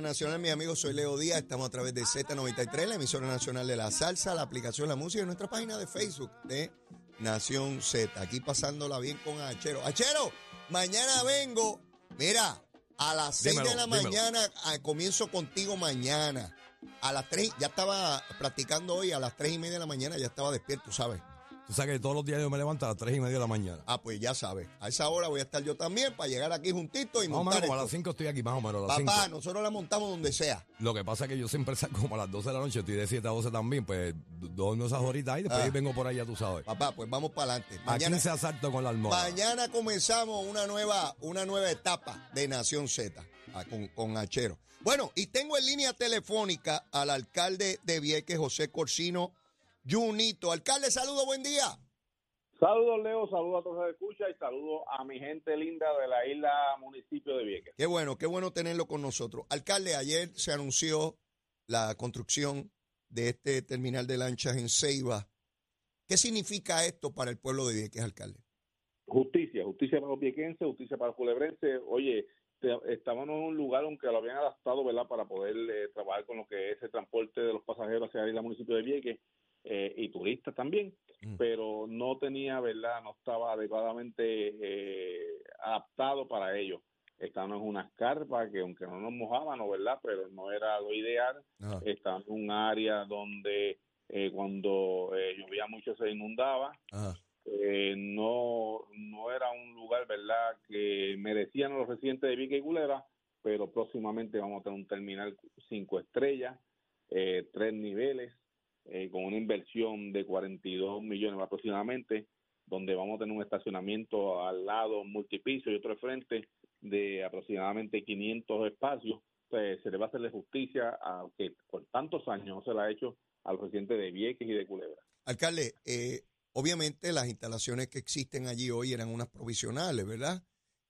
Nacional, mi amigo, soy Leo Díaz. Estamos a través de Z93, la emisora nacional de la salsa, la aplicación La Música y nuestra página de Facebook de Nación Z. Aquí pasándola bien con Achero. Achero, mañana vengo. Mira, a las 6 de la dímelo. mañana ah, comienzo contigo mañana. A las 3, ya estaba practicando hoy, a las 3 y media de la mañana ya estaba despierto, ¿sabes? Tú sabes que todos los días yo me levanto a las 3 y media de la mañana. Ah, pues ya sabes. A esa hora voy a estar yo también para llegar aquí juntito y Más o montar menos, a las 5 estoy aquí, más o menos, a las 5. Papá, nosotros la montamos donde sea. Lo que pasa es que yo siempre salgo como a las 12 de la noche, estoy de 7 a 12 también, pues duermo esas horitas y después Ah. vengo por ya tú sabes. Papá, pues vamos para adelante. Mañana, 15 asalto con la almohada. mañana comenzamos una nueva, una nueva etapa de Nación Z ah, con, con Achero. Bueno, y tengo en línea telefónica al alcalde de Vieques, José Corsino Junito. Alcalde, saludo, buen día. Saludos, Leo, saludos a todos los que escuchan y saludos a mi gente linda de la isla municipio de Vieques. Qué bueno, qué bueno tenerlo con nosotros. Alcalde, ayer se anunció la construcción de este terminal de lanchas en Ceiba. ¿Qué significa esto para el pueblo de Vieques, alcalde? Justicia, justicia para los viequenses, justicia para los culebrenses. Oye, estábamos en un lugar aunque lo habían adaptado, ¿verdad?, para poder eh, trabajar con lo que es el transporte de los pasajeros hacia la isla municipio de Vieques eh, y turistas también, Mm. pero no tenía, ¿verdad?, no estaba adecuadamente eh, adaptado para ello. Estábamos en unas carpas que aunque no nos mojábamos, ¿verdad?, pero no era lo ideal. Ajá. Estábamos en un área donde eh, cuando eh, llovía mucho se inundaba. Eh, no, no era un lugar, ¿verdad?, que merecían los residentes de Vica y Culebra, pero próximamente vamos a tener un terminal cinco estrellas, eh, tres niveles, eh, con una inversión de 42 millones aproximadamente, donde vamos a tener un estacionamiento al lado multipiso y otro al frente de aproximadamente 500 espacios. Pues, se le va a hacerle justicia a que por tantos años no se le ha hecho a los residentes de Vieques y de Culebra. Alcalde, eh, obviamente las instalaciones que existen allí hoy eran unas provisionales, ¿verdad?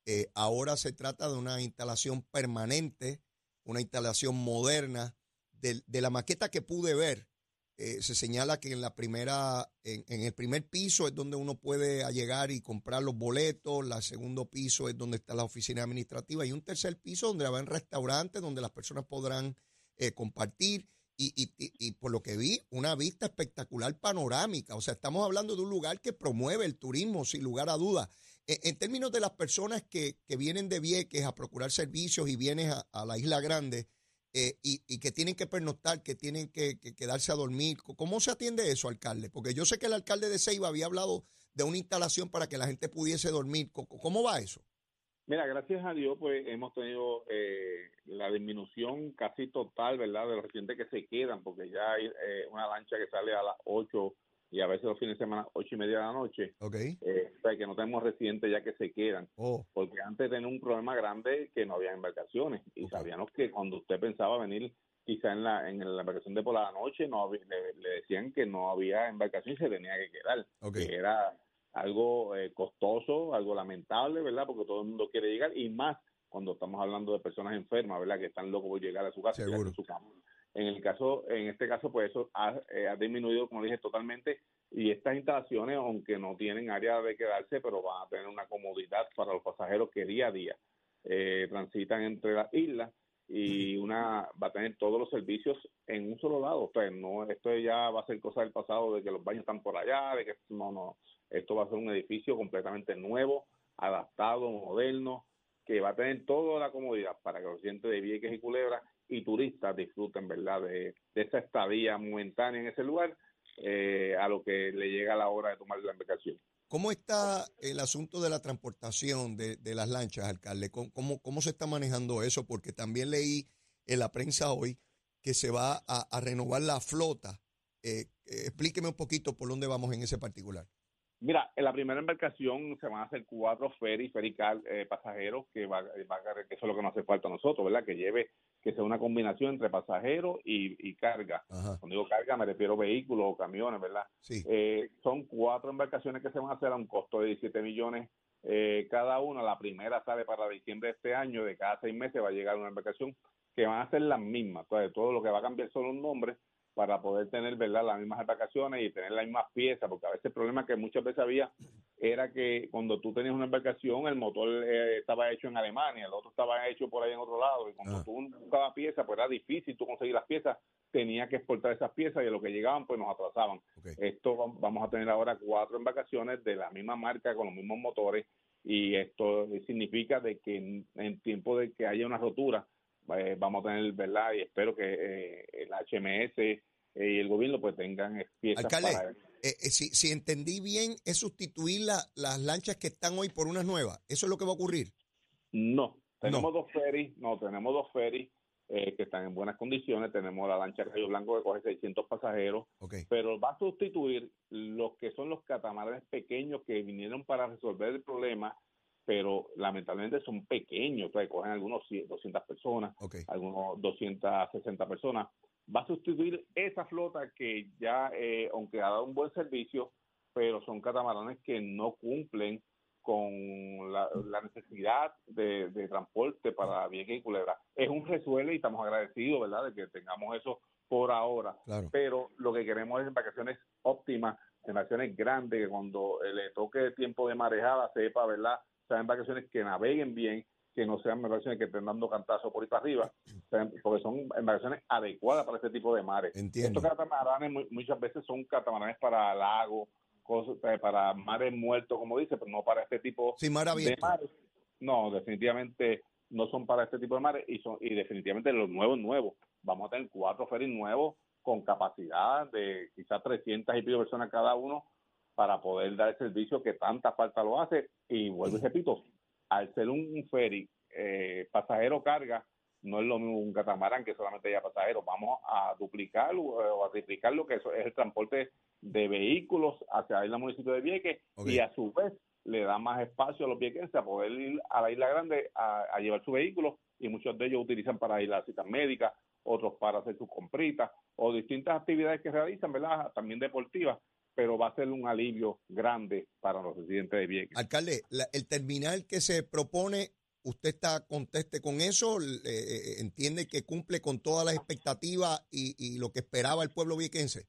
Eh, ahora se trata de una instalación permanente, una instalación moderna. De, de la maqueta que pude ver, eh, se señala que en la primera, en, el primer piso es donde uno puede llegar y comprar los boletos, el segundo piso es donde está la oficina administrativa y un tercer piso donde habrá restaurantes donde las personas podrán eh, compartir y, y- y- por lo que vi, una vista espectacular panorámica. O sea, estamos hablando de un lugar que promueve el turismo, sin lugar a dudas. En, en términos de las personas que, que vienen de Vieques a procurar servicios y vienen a la Isla Grande eh, y, y que tienen que pernoctar, que tienen que, que quedarse a dormir, ¿cómo se atiende eso, alcalde? Porque yo sé que el alcalde de Ceiba había hablado de una instalación para que la gente pudiese dormir. ¿Cómo, cómo va eso? Mira, gracias a Dios, pues hemos tenido eh, la disminución casi total, ¿verdad?, de los residentes que se quedan, porque ya hay eh, una lancha que sale a las 8 y a veces los fines de semana, ocho y media de la noche. ¿Ok? Eh, o sea, que no tenemos residentes ya que se quedan, Oh, antes tenía un problema grande que no había embarcaciones y sabíamos que cuando usted pensaba venir quizá en la, en la embarcación de por la noche, no había- le, le decían que no había embarcación y se tenía que quedar que era algo eh, costoso, algo lamentable, ¿verdad? Porque todo el mundo quiere llegar y más cuando estamos hablando de personas enfermas, ¿verdad? Que están locos por llegar a su casa. y Seguro. a su cama. En el caso, en este caso, pues eso ha, eh, ha disminuido, como dije, totalmente. Y estas instalaciones, aunque no tienen área de quedarse, pero van a tener una comodidad para los pasajeros que día a día eh, transitan entre las islas y una va a tener todos los servicios en un solo lado. O sea, no, esto ya va a ser cosa del pasado de que los baños están por allá, de que no, no. Esto va a ser un edificio completamente nuevo, adaptado, moderno, que va a tener toda la comodidad para que los residentes de Vieques y Culebra turistas disfruten, ¿verdad?, de, de esa estadía momentánea en ese lugar eh, a lo que le llega la hora de tomar la embarcación. ¿Cómo está el asunto de la transportación de, de las lanchas, alcalde? ¿Cómo, cómo, cómo se está manejando eso? Porque también leí en la prensa hoy que se va a, a renovar la flota. Eh, eh, explíqueme un poquito por dónde vamos en ese particular. Mira, en la primera embarcación se van a hacer cuatro ferries, ferical eh, pasajeros, que, va, va a- que eso es lo que nos hace falta a nosotros, ¿verdad? Que lleve, que sea una combinación entre pasajeros y, y carga. Ajá, Cuando digo carga me refiero a vehículos o camiones, ¿verdad? sí. Eh, son cuatro embarcaciones que se van a hacer a un costo de 17 millones eh, cada una. La primera sale para diciembre de este año, de cada seis meses va a llegar una embarcación que van a ser las mismas. Entonces, todo lo que va a cambiar son los nombres para poder tener verdad las mismas embarcaciones y tener las mismas piezas, porque a veces el problema es que muchas veces había era que cuando tú tenías una embarcación, el motor eh, estaba hecho en Alemania, el otro estaba hecho por ahí en otro lado, y cuando Ah. tú buscabas piezas, pues era difícil tú conseguir las piezas, tenía que exportar esas piezas y a lo que llegaban, pues nos atrasaban. Esto va- vamos a tener ahora cuatro embarcaciones de la misma marca, con los mismos motores, y esto significa de que en, en tiempo de que haya una rotura, eh, vamos a tener, ¿verdad? Y espero que eh, el HMS eh, y el gobierno pues tengan piezas Alcalde, para... Eh, eh, si, si entendí bien, es sustituir la- las lanchas que están hoy por unas nuevas. ¿Eso es lo que va a ocurrir? No, tenemos No. dos ferries, no, tenemos dos ferries eh, que están en buenas condiciones, tenemos la lancha Rayo Blanco que coge 600 pasajeros, pero va a sustituir los que son los catamaranes pequeños que vinieron para resolver el problema, pero lamentablemente son pequeños, o sea, cogen algunos 100, 200 personas, Ok. algunos 260 personas. Va a sustituir esa flota que ya, eh, aunque ha dado un buen servicio, pero son catamaranes que no cumplen con la, la necesidad de, de transporte para Vieques y Culebra. Es un resuelve y estamos agradecidos, ¿verdad?, de que tengamos eso por ahora Claro. pero lo que queremos es embarcaciones óptimas, embarcaciones grandes, que cuando le toque tiempo de marejada sepa, ¿verdad? Sean embarcaciones que naveguen bien, que no sean embarcaciones que estén dando cantazos por ahí para arriba, porque son embarcaciones adecuadas para este tipo de mares. Entiendo. Estos catamaranes mu- muchas veces son catamaranes para lagos, eh, para mares muertos, como dice, pero no para este tipo Sí, mar de mares. No, definitivamente no son para este tipo de mares y son y definitivamente los nuevos nuevos. Vamos a tener cuatro ferries nuevos con capacidad de quizás 300 y pico personas cada uno para poder dar el servicio que tanta falta lo hace. Y vuelvo y repito, al ser un ferry eh, pasajero carga, no es lo mismo un catamarán que solamente haya pasajeros. Vamos a duplicar o a triplicar lo que eso es el transporte de vehículos hacia el municipio de Vieques y a su vez le da más espacio a los viequenses a poder ir a la Isla Grande a, a llevar su vehículo y muchos de ellos utilizan para ir a las citas médicas, otros para hacer sus compritas o distintas actividades que realizan, ¿verdad? También deportivas, pero va a ser un alivio grande para los residentes de Vieques. Alcalde, la- el terminal que se propone, ¿usted está conteste con eso? Eh, eh, ¿Entiende que cumple con todas las expectativas y, y lo que esperaba el pueblo viequense?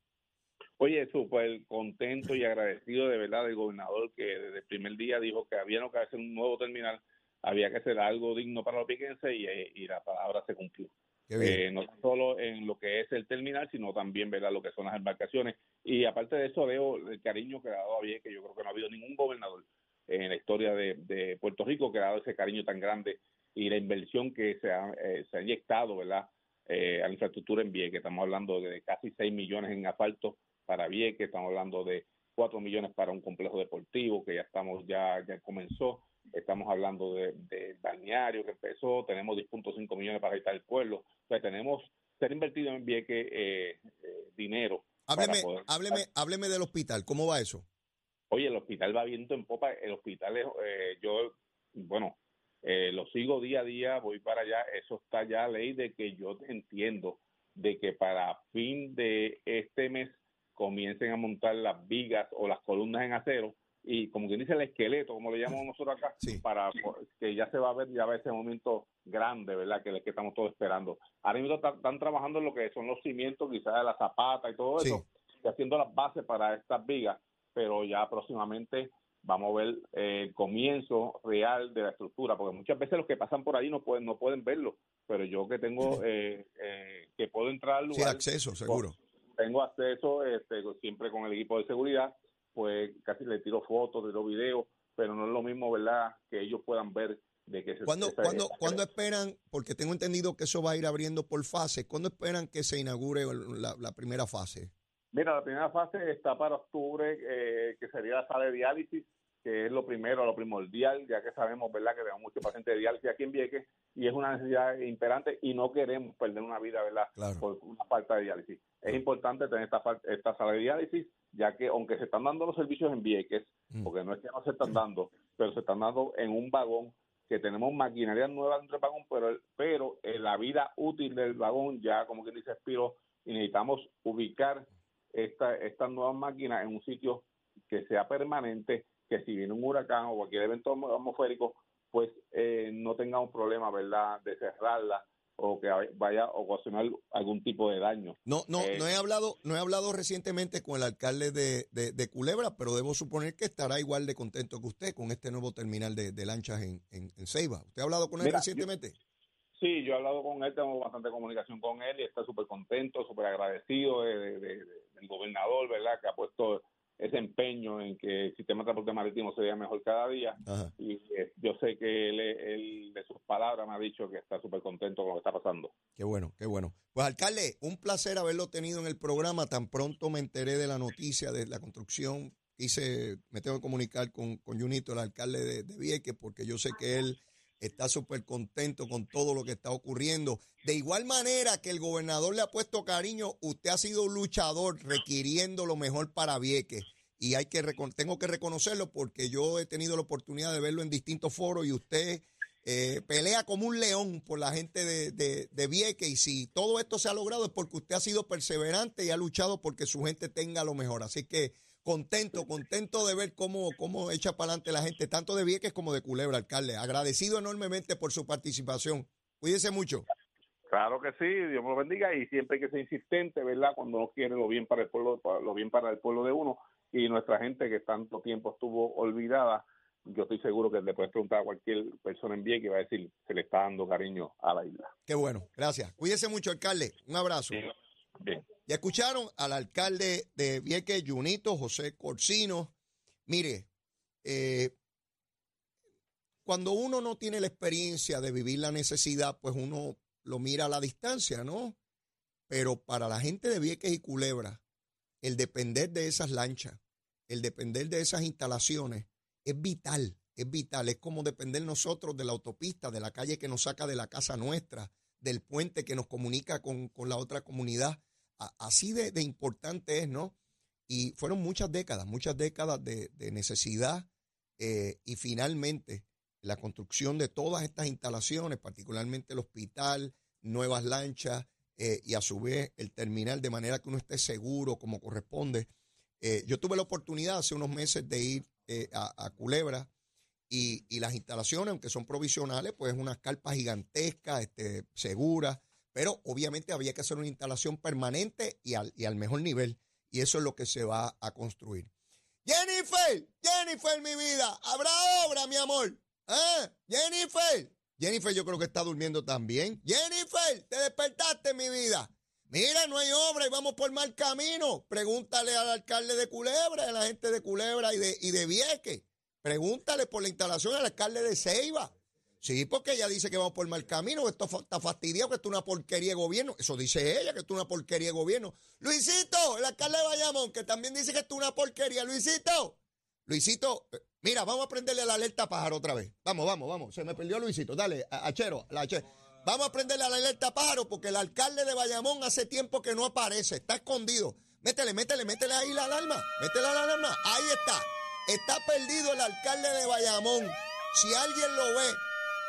Oye, súper contento y agradecido de verdad del gobernador que desde el primer día dijo que había que hacer un nuevo terminal, había que hacer algo digno para los piquenses y, eh, y la palabra se cumplió. Eh, no solo en lo que es el terminal, sino también ¿verdad? lo que son las embarcaciones. Y aparte de eso, veo el cariño que ha dado a Vieques. Yo creo que no ha habido ningún gobernador en la historia de, de Puerto Rico que ha dado ese cariño tan grande y la inversión que se ha, eh, se ha inyectado ¿verdad? Eh, a la infraestructura en Vieques. Estamos hablando de casi 6 millones en asfalto para Vieques, estamos hablando de 4 millones para un complejo deportivo que ya estamos ya ya comenzó, estamos hablando de, de balneario que empezó, tenemos 10.5 millones para habitar el pueblo, o sea, tenemos ser invertido en Vieques eh, eh, dinero. Hábleme, poder- hábleme, hábleme del hospital. ¿Cómo va eso? Oye, el hospital va viento en popa. El hospital, es, eh, yo, bueno, eh, lo sigo día a día, voy para allá. Eso está ya ley de que yo entiendo de que para fin de este mes comiencen a montar las vigas o las columnas en acero y como quien dice el esqueleto, como le llamamos nosotros acá, Sí. para que ya se va a ver ya va ese momento grande, ¿verdad? Que, que estamos todos esperando. Ahora mismo están, están trabajando en lo que son los cimientos, quizás de la zapata y todo Sí. eso, y haciendo las bases para estas vigas, pero ya próximamente vamos a ver eh, el comienzo real de la estructura, porque muchas veces los que pasan por ahí no pueden no pueden verlo, pero yo que tengo eh, eh, que puedo entrar al Sí, lugar, acceso, seguro. tengo acceso este, siempre con el equipo de seguridad, pues casi le tiro fotos, le tiro videos, pero no es lo mismo, ¿verdad? Que ellos puedan ver de que se ¿Cuándo, esa- cuándo, esa- cuándo esperan? Porque tengo entendido que eso va a ir abriendo por fases. ¿Cuándo esperan que se inaugure la, la primera fase? Mira, la primera fase está para octubre, eh, que sería la sala de diálisis, que es lo primero, lo primordial, ya que sabemos, ¿verdad?, que tenemos muchos pacientes de diálisis aquí en Vieques y es una necesidad imperante y no queremos perder una vida, ¿verdad?, Claro. por una falta de diálisis. Es importante tener esta, esta sala de diálisis, ya que aunque se están dando los servicios en Vieques, Mm. porque no es que no se están dando, pero se están dando en un vagón que tenemos maquinaria nueva dentro del vagón, pero, pero en la vida útil del vagón ya, como quien dice, expiró y necesitamos ubicar esta, estas nuevas máquinas en un sitio que sea permanente, que si viene un huracán o cualquier evento atmo- atmosférico, pues eh, no tengamos problema, ¿verdad?, de cerrarla o que vaya a ocasionar algún tipo de daño. No, no, eh, no he hablado, no he hablado recientemente con el alcalde de, de, Culebra, pero debo suponer que estará igual de contento que usted con este nuevo terminal de, lanchas en, en, Ceiba. ¿Usted ha hablado con él recientemente? sí, yo he hablado con él, tengo bastante comunicación con él y está súper contento, súper agradecido de, del gobernador, ¿verdad? Que ha puesto ese empeño en que el sistema de transporte marítimo sería mejor cada día. Y eh, yo sé que él, de sus palabras, me ha dicho que está súper contento con lo que está pasando. Qué bueno, qué bueno. Pues, alcalde, un placer haberlo tenido en el programa. Tan pronto me enteré de la noticia de la construcción. Hice, me tengo que comunicar con, con Junito, el alcalde de, de Vieques, porque yo sé que él está súper contento con todo lo que está ocurriendo. De igual manera que el gobernador le ha puesto cariño, usted ha sido un luchador requiriendo lo mejor para Vieques. Y hay que tengo que reconocerlo porque yo he tenido la oportunidad de verlo en distintos foros y usted eh, pelea como un león por la gente de, de, de Vieques. Y si todo esto se ha logrado es porque usted ha sido perseverante y ha luchado porque su gente tenga lo mejor. Así que contento, contento de ver cómo, cómo echa para adelante la gente, tanto de Vieques como de Culebra, alcalde. Agradecido enormemente por su participación. Cuídese mucho. Claro que sí, Dios me lo bendiga y siempre hay que ser insistente, ¿verdad? Cuando uno quiere lo bien para el pueblo, lo bien para el pueblo de uno y nuestra gente que tanto tiempo estuvo olvidada, yo estoy seguro que le puedes preguntar a cualquier persona en Vieques y va a decir se le está dando cariño a la isla. Qué bueno, gracias. Cuídese mucho, alcalde. Un abrazo. Ya escucharon al alcalde de Vieques, Junito, José Corsino. Mire, eh, cuando uno no tiene la experiencia de vivir la necesidad, pues uno lo mira a la distancia, ¿no? Pero para la gente de Vieques y Culebra, el depender de esas lanchas, el depender de esas instalaciones, es vital, es vital. Es como depender nosotros de la autopista, de la calle que nos saca de la casa nuestra, del puente que nos comunica con, con la otra comunidad así de, importante es, ¿no? Y fueron muchas décadas, muchas décadas de, necesidad eh, y finalmente la construcción de todas estas instalaciones, particularmente el hospital, nuevas lanchas eh, y a su vez el terminal, de manera que uno esté seguro como corresponde. Eh, yo tuve la oportunidad hace unos meses de ir a, Culebra y, las instalaciones, aunque son provisionales, pues unas carpas gigantescas, este, seguras, pero obviamente había que hacer una instalación permanente y al, y al mejor nivel. Y eso es lo que se va a construir. Jennifer, Jennifer, mi vida, habrá obra, mi amor. ¿Eh? Jennifer, Jennifer yo creo que está durmiendo también. Jennifer, te despertaste, mi vida. Mira, no hay obra y vamos por mal camino. Pregúntale al alcalde de Culebra, a la gente de Culebra y de, y de Vieque. Pregúntale por la instalación al alcalde de Ceiba. Sí, porque ella dice que vamos por mal camino, que esto está fastidiado, que esto es una porquería de gobierno. Eso dice ella, que esto es una porquería de gobierno. Luisito, el alcalde de Bayamón, que también dice que esto es una porquería. Luisito, Luisito, eh, mira, vamos a prenderle la alerta pájaro otra vez. Vamos, vamos, vamos. Se me perdió Luisito. Dale, Achero, la Achero. Vamos a prenderle la alerta pájaro porque el alcalde de Bayamón hace tiempo que no aparece, está escondido. Métele, métele, métele ahí la alarma. Métele la alarma. Ahí está. Está perdido el alcalde de Bayamón. Si alguien lo ve,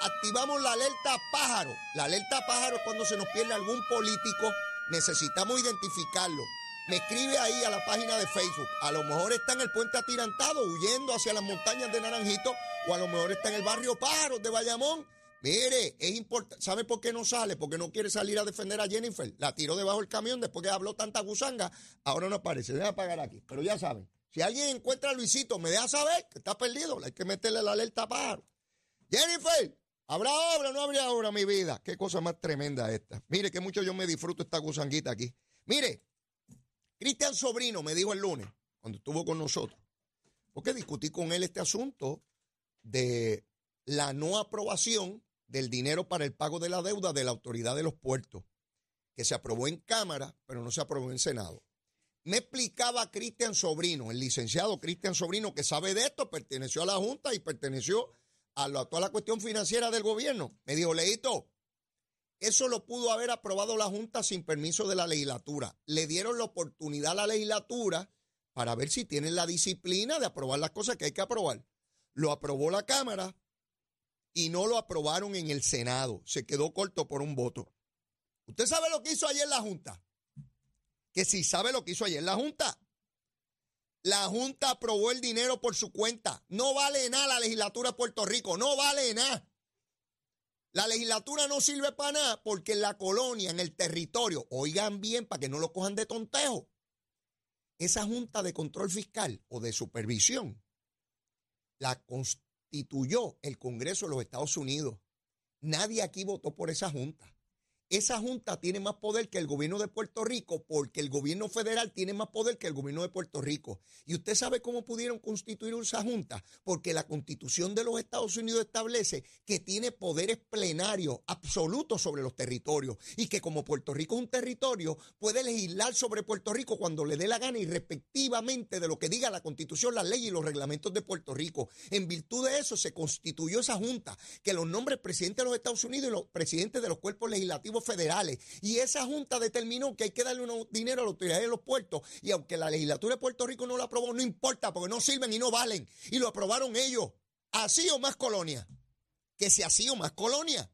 activamos la alerta pájaro. La alerta pájaro es cuando se nos pierde algún político, necesitamos identificarlo. Me escribe ahí a la página de Facebook. A lo mejor está en el puente atirantado, huyendo hacia las montañas de Naranjito, o a lo mejor está en el barrio Pájaro de Bayamón. Mire, es importante. ¿Sabe por qué no sale? Porque no quiere salir a defender a Jennifer. La tiró debajo del camión después que habló tanta gusanga. Ahora no aparece. Deja apagar aquí. Pero ya saben. Si alguien encuentra a Luisito, me deja saber que está perdido. Hay que meterle la alerta pájaro. Jennifer, ¿Habrá obra o no habría obra, mi vida? Qué cosa más tremenda esta. Mire, que mucho yo me disfruto esta gusanguita aquí. Mire, Cristian Sobrino me dijo el lunes, cuando estuvo con nosotros, porque discutí con él este asunto de la no aprobación del dinero para el pago de la deuda de la autoridad de los puertos, que se aprobó en Cámara, pero no se aprobó en Senado. Me explicaba Cristian Sobrino, el licenciado Cristian Sobrino, que sabe de esto, perteneció a la Junta y perteneció a, toda la cuestión financiera del gobierno. Me dijo, Leito, eso lo pudo haber aprobado la Junta sin permiso de la legislatura. Le dieron la oportunidad a la legislatura para ver si tienen la disciplina de aprobar las cosas que hay que aprobar. Lo aprobó la Cámara y no lo aprobaron en el Senado. Se quedó corto por un voto. ¿Usted sabe lo que hizo ayer la Junta? Que si sabe lo que hizo ayer la Junta. La Junta aprobó el dinero por su cuenta. No vale nada la legislatura de Puerto Rico. No vale nada. La legislatura no sirve para nada porque en la colonia, en el territorio, oigan bien para que no lo cojan de tontejo, esa Junta de Control Fiscal o de Supervisión la constituyó el Congreso de los Estados Unidos. Nadie aquí votó por esa Junta. Esa junta tiene más poder que el gobierno de Puerto Rico porque el gobierno federal tiene más poder que el gobierno de Puerto Rico. ¿Y usted sabe cómo pudieron constituir esa junta? Porque la constitución de los Estados Unidos establece que tiene poderes plenarios absolutos sobre los territorios y que como Puerto Rico es un territorio, puede legislar sobre Puerto Rico cuando le dé la gana y respectivamente de lo que diga la constitución, la ley y los reglamentos de Puerto Rico. En virtud de eso se constituyó esa junta que los nombres presidentes de los Estados Unidos y los presidentes de los cuerpos legislativos federales. Y esa junta determinó que hay que darle un dinero a la autoridad de los puertos. Y aunque la legislatura de Puerto Rico no lo aprobó, no importa, porque no sirven y no valen. Y lo aprobaron ellos. Así o más colonia. Que si así o más colonia.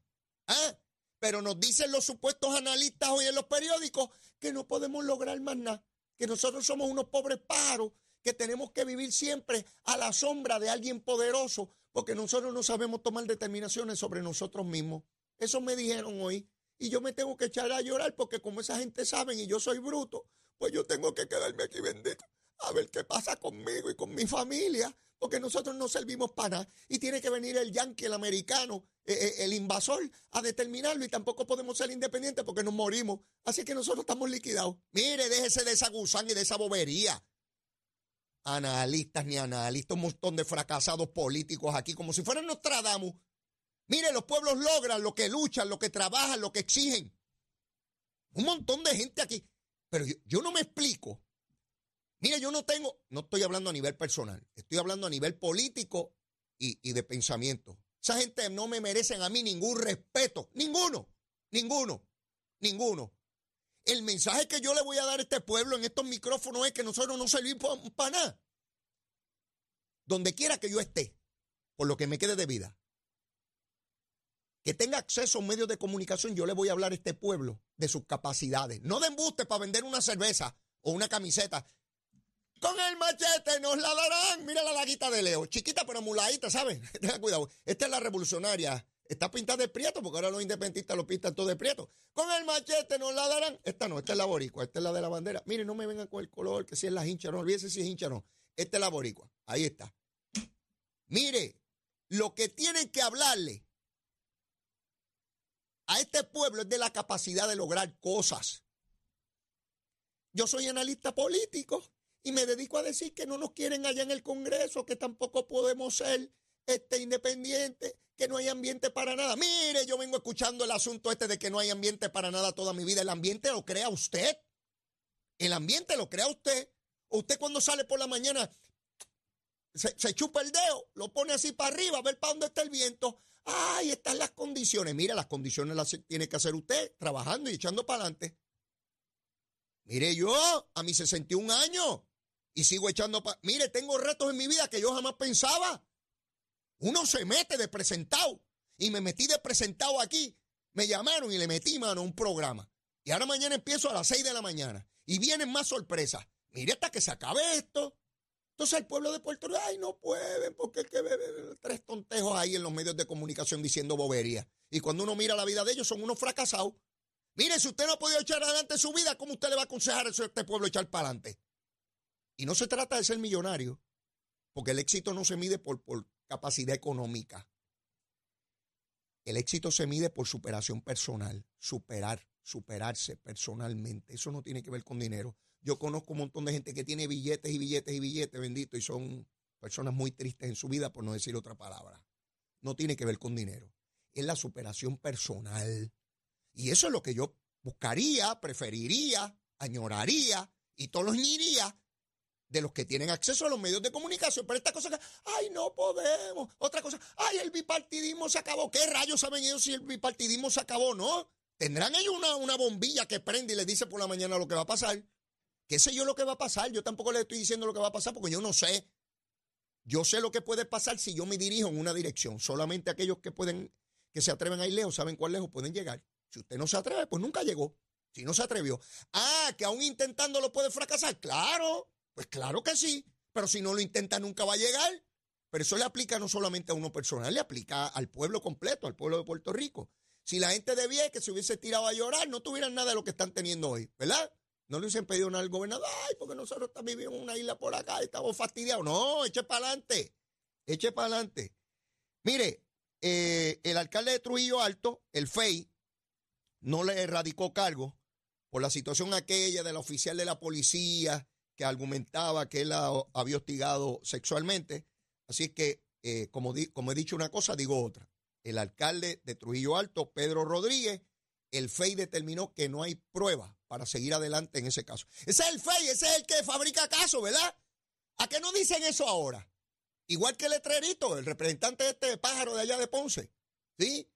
¿Ah? Pero nos dicen los supuestos analistas hoy en los periódicos que no podemos lograr más nada. Que nosotros somos unos pobres pájaros que tenemos que vivir siempre a la sombra de alguien poderoso porque nosotros no sabemos tomar determinaciones sobre nosotros mismos. Eso me dijeron hoy y yo me tengo que echar a llorar porque como esa gente sabe y yo soy bruto, pues yo tengo que quedarme aquí bendito a ver qué pasa conmigo y con mi familia, porque nosotros no servimos para nada y tiene que venir el yanqui, el americano, eh, eh, el invasor a determinarlo y tampoco podemos ser independientes porque nos morimos. Así que nosotros estamos liquidados. Mire, déjese de esa gusán y de esa bobería. Analistas ni analistas, un montón de fracasados políticos aquí, como si fueran Nostradamus. Mire, los pueblos logran lo que luchan, lo que trabajan, lo que exigen. Un montón de gente aquí. Pero yo, no me explico. Mire, yo no tengo, no estoy hablando a nivel personal, estoy hablando a nivel político y, y de pensamiento. Esa gente no me merecen a mí ningún respeto. Ninguno, ninguno, ninguno. El mensaje que yo le voy a dar a este pueblo en estos micrófonos es que nosotros no servimos para nada. Donde quiera que yo esté, por lo que me quede de vida, que tenga acceso a medios de comunicación, yo le voy a hablar a este pueblo de sus capacidades. No de embuste para vender una cerveza o una camiseta. Con el machete nos la darán. Mira la laguita de Leo. Chiquita pero muladita, ¿sabes? Tenga cuidado. Esta es la revolucionaria. Está pintada de prieto porque ahora los independentistas lo pintan todo de prieto. Con el machete nos la darán. Esta no, esta es la boricua. Esta es la de la bandera. Mire, no me vengan con el color, que si es la hincha, no olvídese si es hincha no. Esta es la boricua. Ahí está. Mire, lo que tienen que hablarle a este pueblo es de la capacidad de lograr cosas. Yo soy analista político y me dedico a decir que no nos quieren allá en el Congreso, que tampoco podemos ser este, independientes, que no hay ambiente para nada. Mire, yo vengo escuchando el asunto este de que no hay ambiente para nada toda mi vida. El ambiente lo crea usted. El ambiente lo crea usted. Usted cuando sale por la mañana se, se chupa el dedo, lo pone así para arriba, a ver para dónde está el viento. Ay, están las condiciones. Mira, las condiciones las tiene que hacer usted trabajando y echando para adelante. Mire, yo a mis 61 años y sigo echando para. Mire, tengo retos en mi vida que yo jamás pensaba. Uno se mete de presentado y me metí de presentado aquí. Me llamaron y le metí mano a un programa. Y ahora mañana empiezo a las 6 de la mañana y vienen más sorpresas. Mire, hasta que se acabe esto. Entonces el pueblo de Puerto Rico, ay, no pueden, porque es que tres tontejos ahí en los medios de comunicación diciendo bobería. Y cuando uno mira la vida de ellos, son unos fracasados. Mire, si usted no ha podido echar adelante su vida, ¿cómo usted le va a aconsejar a este pueblo echar para adelante? Y no se trata de ser millonario, porque el éxito no se mide por, por capacidad económica. El éxito se mide por superación personal, superar, superarse personalmente. Eso no tiene que ver con dinero. Yo conozco un montón de gente que tiene billetes y billetes y billetes, bendito, y son personas muy tristes en su vida, por no decir otra palabra. No tiene que ver con dinero. Es la superación personal. Y eso es lo que yo buscaría, preferiría, añoraría y todos los iría de los que tienen acceso a los medios de comunicación. Pero esta cosa que, ay, no podemos. Otra cosa, ay, el bipartidismo se acabó. ¿Qué rayos saben ellos si el bipartidismo se acabó? No. Tendrán ellos una, una bombilla que prende y les dice por la mañana lo que va a pasar. ¿Qué sé yo lo que va a pasar? Yo tampoco le estoy diciendo lo que va a pasar porque yo no sé. Yo sé lo que puede pasar si yo me dirijo en una dirección. Solamente aquellos que pueden, que se atreven a ir lejos, saben cuál lejos pueden llegar. Si usted no se atreve, pues nunca llegó. Si no se atrevió. Ah, que aún intentándolo puede fracasar. Claro, pues claro que sí. Pero si no lo intenta, nunca va a llegar. pero eso le aplica no solamente a uno personal, le aplica al pueblo completo, al pueblo de Puerto Rico. Si la gente de que se hubiese tirado a llorar, no tuvieran nada de lo que están teniendo hoy, ¿verdad? No le hubiesen pedido nada al gobernador, ay, porque nosotros estamos viviendo en una isla por acá y estamos fastidiados. No, eche para adelante, eche para adelante. Mire, eh, el alcalde de Trujillo Alto, el FEI, no le erradicó cargo por la situación aquella de la oficial de la policía que argumentaba que él la había hostigado sexualmente. Así que, eh, como he dicho una cosa, digo otra. El alcalde de Trujillo Alto, Pedro Rodríguez, el FEI determinó que no hay prueba para seguir adelante en ese caso. Ese es el FEI, ese es el que fabrica casos, ¿verdad? ¿A qué no dicen eso ahora? Igual que el letrerito, el representante de este pájaro de allá de Ponce. ¿Sí?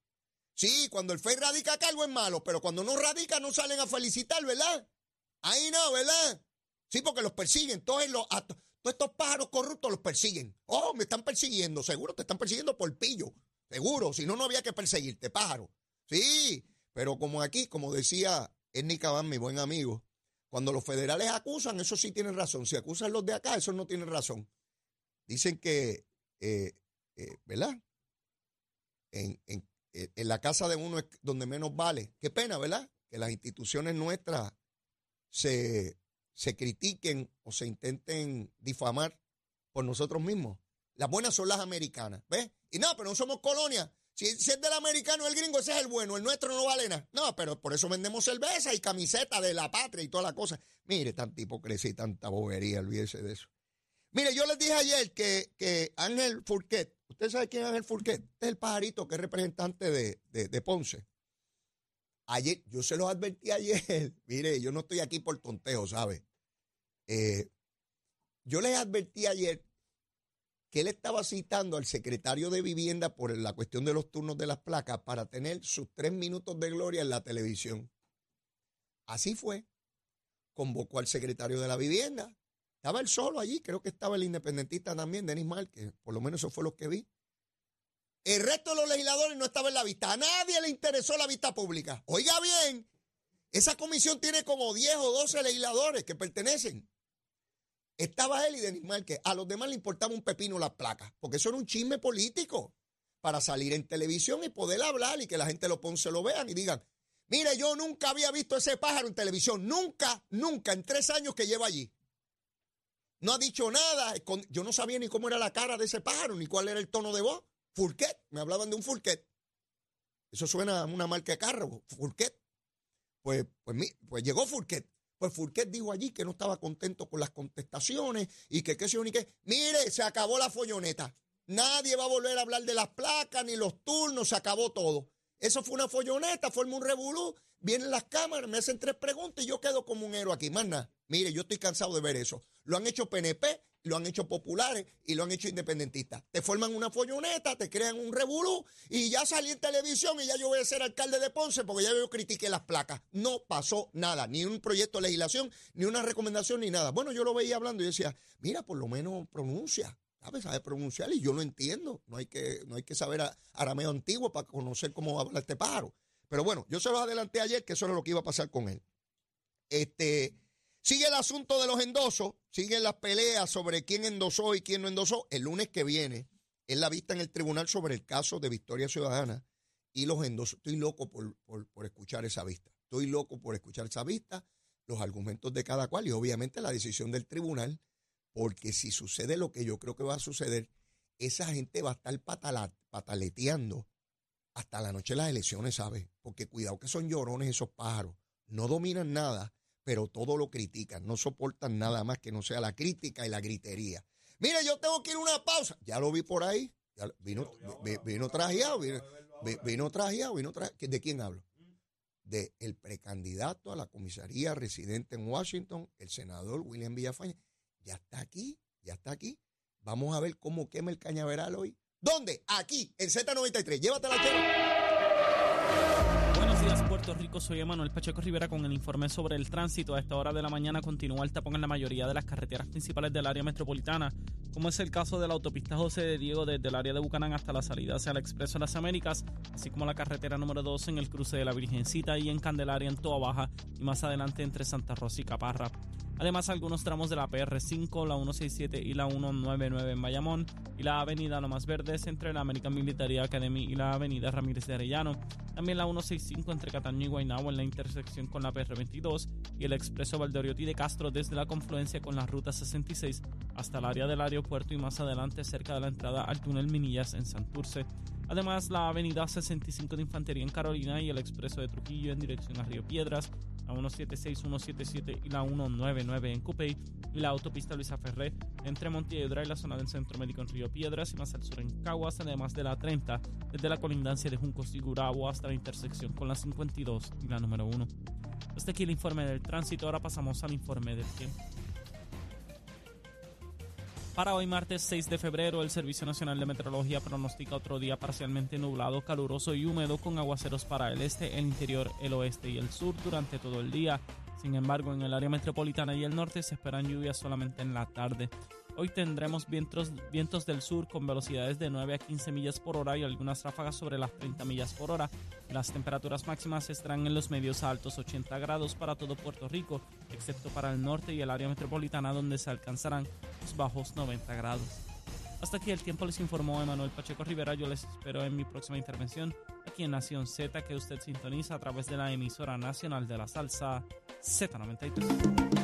Sí, cuando el FEI radica algo es malo, pero cuando no radica no salen a felicitar, ¿verdad? Ahí no, ¿verdad? Sí, porque los persiguen. Todos, los, todos estos pájaros corruptos los persiguen. Oh, me están persiguiendo. Seguro te están persiguiendo por pillo. Seguro. Si no, no había que perseguirte, pájaro. Sí, pero como aquí, como decía Ernie Cabán, mi buen amigo, cuando los federales acusan, eso sí tienen razón. Si acusan los de acá, eso no tienen razón. Dicen que, eh, eh, ¿verdad? En, en, en, la casa de uno es donde menos vale. Qué pena, ¿verdad? Que las instituciones nuestras se, se critiquen o se intenten difamar por nosotros mismos. Las buenas son las americanas, ¿ves? Y no, pero no somos colonia. Si, es del americano el gringo, ese es el bueno, el nuestro no vale nada. No, pero por eso vendemos cerveza y camiseta de la patria y toda la cosa. Mire, tanta hipocresía y tanta bobería, olvídese de eso. Mire, yo les dije ayer que, que Ángel Furquet, ¿usted sabe quién es Ángel Furquet? Este es el pajarito que es representante de, de, Ponce. Ayer, yo se los advertí ayer. Mire, yo no estoy aquí por tonteo, ¿sabe? Eh, yo les advertí ayer que él estaba citando al secretario de Vivienda por la cuestión de los turnos de las placas para tener sus tres minutos de gloria en la televisión. Así fue. Convocó al secretario de la Vivienda. Estaba él solo allí, creo que estaba el independentista también, Denis que por lo menos eso fue lo que vi. El resto de los legisladores no estaba en la vista. A nadie le interesó la vista pública. Oiga bien, esa comisión tiene como 10 o 12 legisladores que pertenecen. Estaba él y Denis Márquez. A los demás le importaba un pepino las placas, porque eso era un chisme político para salir en televisión y poder hablar y que la gente lo ponce, lo vean y digan, mire, yo nunca había visto ese pájaro en televisión, nunca, nunca, en tres años que llevo allí. No ha dicho nada, yo no sabía ni cómo era la cara de ese pájaro, ni cuál era el tono de voz. Furquet, me hablaban de un Furquet. Eso suena a una marca de carro, Furquet. Pues, pues, pues llegó Furquet. Pues Furquet dijo allí que no estaba contento con las contestaciones y que qué ni qué. Mire, se acabó la folloneta. Nadie va a volver a hablar de las placas ni los turnos, se acabó todo. Eso fue una folloneta, forma un revolú. Vienen las cámaras, me hacen tres preguntas y yo quedo como un héroe aquí. Más nada. Mire, yo estoy cansado de ver eso. Lo han hecho PNP, lo han hecho populares y lo han hecho independentistas. Te forman una folloneta, te crean un revolú y ya salí en televisión y ya yo voy a ser alcalde de Ponce porque ya yo critiqué las placas. No pasó nada, ni un proyecto de legislación, ni una recomendación, ni nada. Bueno, yo lo veía hablando y decía, mira, por lo menos pronuncia. ¿Sabes? Sabe pronunciar y yo lo entiendo. No hay que, no hay que saber arameo antiguo para conocer cómo habla este pájaro. Pero bueno, yo se los adelanté ayer que eso era lo que iba a pasar con él. Este, Sigue el asunto de los endosos, siguen las peleas sobre quién endosó y quién no endosó. El lunes que viene es la vista en el tribunal sobre el caso de Victoria Ciudadana y los endosos. Estoy loco por, por escuchar esa vista. Estoy loco por escuchar esa vista, los argumentos de cada cual y obviamente la decisión del tribunal, porque si sucede lo que yo creo que va a suceder, esa gente va a estar pataleteando hasta la noche de las elecciones, ¿sabes? Porque cuidado que son llorones esos pájaros, no dominan nada pero todo lo critican, no soportan nada más que no sea la crítica y la gritería. Mire, yo tengo que ir a una pausa. Ya lo vi por ahí. vino, vino, trajeado, vino, vino trajeado, vino ¿De quién hablo? De el precandidato a la comisaría residente en Washington, el senador William Villafaña. Ya está aquí, ya está aquí. Vamos a ver cómo quema el cañaveral hoy. ¿Dónde? Aquí, en Z93. Llévatela, chero. Puerto Rico, soy Emanuel Pacheco Rivera con el informe sobre el tránsito. A esta hora de la mañana continúa el tapón en la mayoría de las carreteras principales del área metropolitana, como es el caso de la autopista José de Diego desde el área de Bucanán hasta la salida hacia el Expreso de las Américas, así como la carretera número 2 en el cruce de la Virgencita y en Candelaria en Toa Baja y más adelante entre Santa Rosa y Caparra. Además, algunos tramos de la PR5, la 167 y la 199 en Bayamón y la avenida Lo Más Verdes entre la American Military Academy y la avenida Ramírez de Arellano. También la 165 entre Cataño y Guaynabo en la intersección con la PR22 y el expreso Valdoriotti de Castro desde la confluencia con la ruta 66 hasta el área del aeropuerto y más adelante cerca de la entrada al túnel Minillas en Santurce. Además, la avenida 65 de Infantería en Carolina y el expreso de Trujillo en dirección a Río Piedras, la 176, 177 y la 199 en Cupey y la autopista Luisa Ferré entre Montiedra y la zona del Centro Médico en Río Piedras y más al sur en Caguas, además de la 30 desde la colindancia de Juncos y Gurabo hasta la intersección con la 52 y la número 1. Hasta aquí el informe del tránsito, ahora pasamos al informe del tiempo. Para hoy martes 6 de febrero, el Servicio Nacional de Meteorología pronostica otro día parcialmente nublado, caluroso y húmedo con aguaceros para el este, el interior, el oeste y el sur durante todo el día. Sin embargo, en el área metropolitana y el norte se esperan lluvias solamente en la tarde. Hoy tendremos vientos, vientos del sur con velocidades de 9 a 15 millas por hora y algunas ráfagas sobre las 30 millas por hora. Las temperaturas máximas estarán en los medios a altos 80 grados para todo Puerto Rico, excepto para el norte y el área metropolitana donde se alcanzarán los bajos 90 grados. Hasta aquí el tiempo les informó Emanuel Pacheco Rivera. Yo les espero en mi próxima intervención aquí en Nación Z que usted sintoniza a través de la emisora nacional de la salsa Z93.